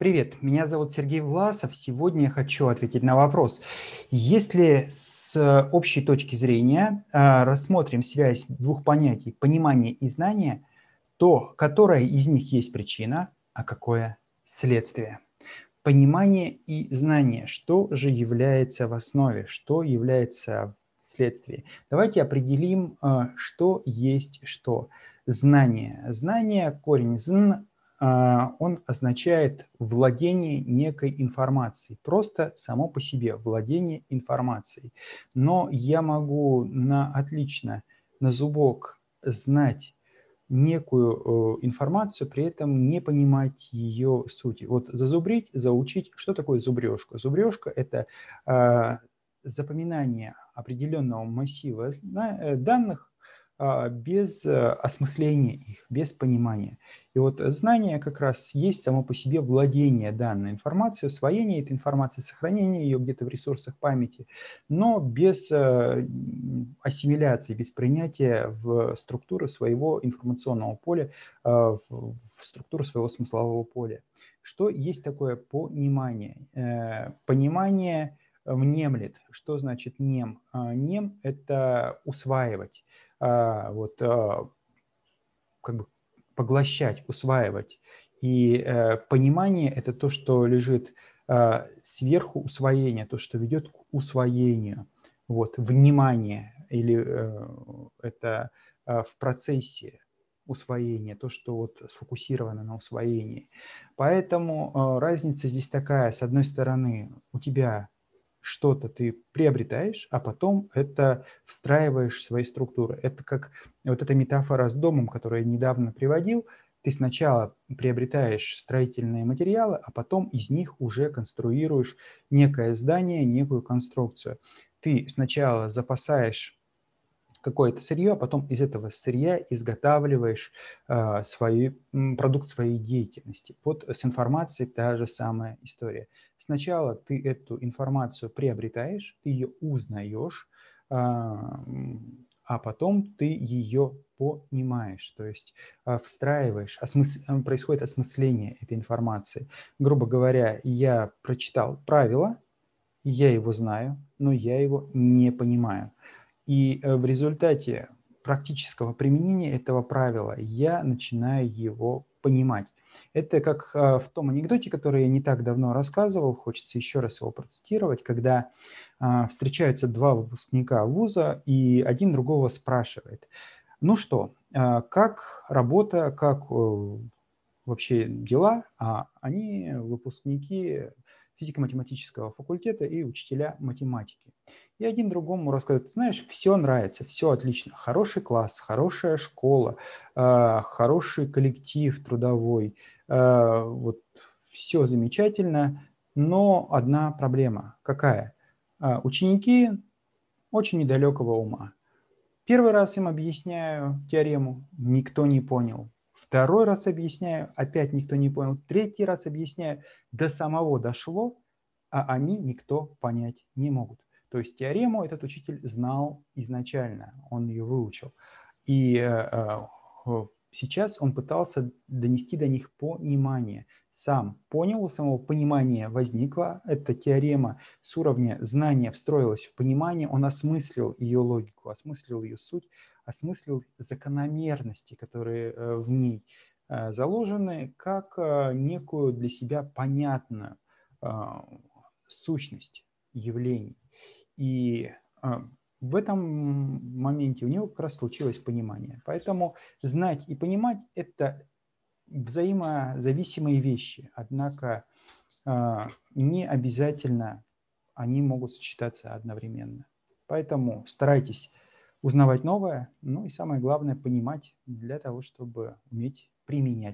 Привет, меня зовут Сергей Власов. Сегодня я хочу ответить на вопрос. Если с общей точки зрения э, рассмотрим связь двух понятий понимание и знание, то которая из них есть причина, а какое следствие? Понимание и знание, что же является в основе, что является в следствии. Давайте определим, э, что есть что. Знание. Знание, корень «зн» А, он означает владение некой информацией, просто само по себе владение информацией. Но я могу на отлично, на зубок знать некую информацию, при этом не понимать ее сути. Вот зазубрить, заучить, что такое зубрежка? Зубрежка – это а, запоминание определенного массива э, данных а, без э, осмысления их, без понимания. И вот знание как раз есть само по себе владение данной информацией, усвоение этой информации, сохранение ее где-то в ресурсах памяти, но без э, ассимиляции, без принятия в структуру своего информационного поля, э, в структуру своего смыслового поля. Что есть такое понимание? Понимание внемлет. Что значит нем? Нем – это усваивать. А, вот, а, как бы поглощать, усваивать. И э, понимание – это то, что лежит а, сверху усвоения, то, что ведет к усвоению. Вот, внимание или э, это в процессе усвоения, то, что вот сфокусировано на усвоении. Поэтому разница здесь такая. С одной стороны, у тебя что-то ты приобретаешь, а потом это встраиваешь в свои структуры. Это как вот эта метафора с домом, которую я недавно приводил. Ты сначала приобретаешь строительные материалы, а потом из них уже конструируешь некое здание, некую конструкцию. Ты сначала запасаешь какое-то сырье, а потом из этого сырья изготавливаешь э, свой, продукт своей деятельности. Вот с информацией та же самая история. Сначала ты эту информацию приобретаешь, ты ее узнаешь, э, а потом ты ее понимаешь, то есть э, встраиваешь, осмыс... происходит осмысление этой информации. Грубо говоря, я прочитал правило, я его знаю, но я его не понимаю. И э, в результате практического применения этого правила я начинаю его понимать. Это как э, в том анекдоте, который я не так давно рассказывал, хочется еще раз его процитировать, когда а, встречаются два выпускника вуза, и один другого спрашивает, ну что, как работа, как э, вообще дела? А они, выпускники физико-математического факультета и учителя математики. И один другому рассказывает, знаешь, все нравится, все отлично, хороший класс, хорошая школа, э, хороший коллектив трудовой, э, вот все замечательно, но одна проблема. Какая? Э, ученики очень недалекого ума. Первый раз им объясняю теорему, никто не понял. Второй раз объясняю, опять никто не понял. Третий раз объясняю, до самого дошло, а они никто понять не могут. То есть теорему этот учитель знал изначально, он ее выучил. И э, э, сейчас он пытался донести до них понимание. Сам понял, у самого понимания возникла эта теорема с уровня знания встроилась в понимание, он осмыслил ее логику, осмыслил ее суть, осмыслил закономерности, которые э, в ней э, заложены, как э, некую для себя понятную сущность явлений. И в этом моменте у него как раз случилось понимание. Поэтому знать и понимать – это взаимозависимые вещи, однако не обязательно они могут сочетаться одновременно. Поэтому старайтесь узнавать новое, ну и самое главное, понимать для того, чтобы уметь применять.